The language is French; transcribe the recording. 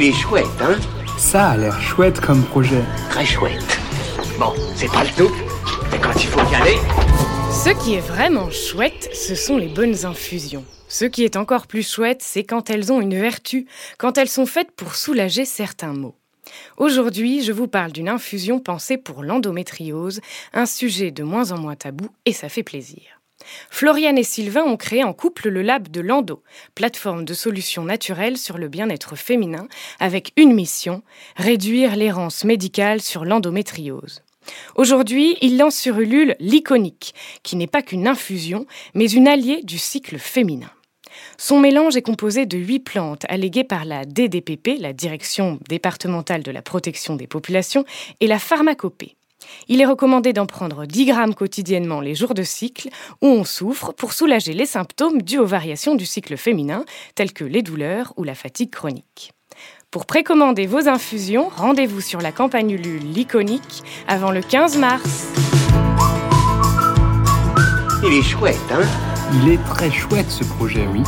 Il est chouette, hein Ça a l'air chouette comme projet. Très chouette. Bon, c'est pas le tout, mais quand il faut y aller... Ce qui est vraiment chouette, ce sont les bonnes infusions. Ce qui est encore plus chouette, c'est quand elles ont une vertu, quand elles sont faites pour soulager certains maux. Aujourd'hui, je vous parle d'une infusion pensée pour l'endométriose, un sujet de moins en moins tabou et ça fait plaisir. Floriane et Sylvain ont créé en couple le Lab de l'Endo, plateforme de solutions naturelles sur le bien-être féminin, avec une mission, réduire l'errance médicale sur l'endométriose. Aujourd'hui, ils lancent sur Ulule l'Iconique, qui n'est pas qu'une infusion, mais une alliée du cycle féminin. Son mélange est composé de huit plantes alléguées par la DDPP, la Direction départementale de la protection des populations, et la pharmacopée. Il est recommandé d'en prendre 10 grammes quotidiennement les jours de cycle où on souffre pour soulager les symptômes dus aux variations du cycle féminin, tels que les douleurs ou la fatigue chronique. Pour précommander vos infusions, rendez-vous sur la campagne Ulule l'iconique avant le 15 mars. Il est chouette, hein? Il est très chouette ce projet, oui.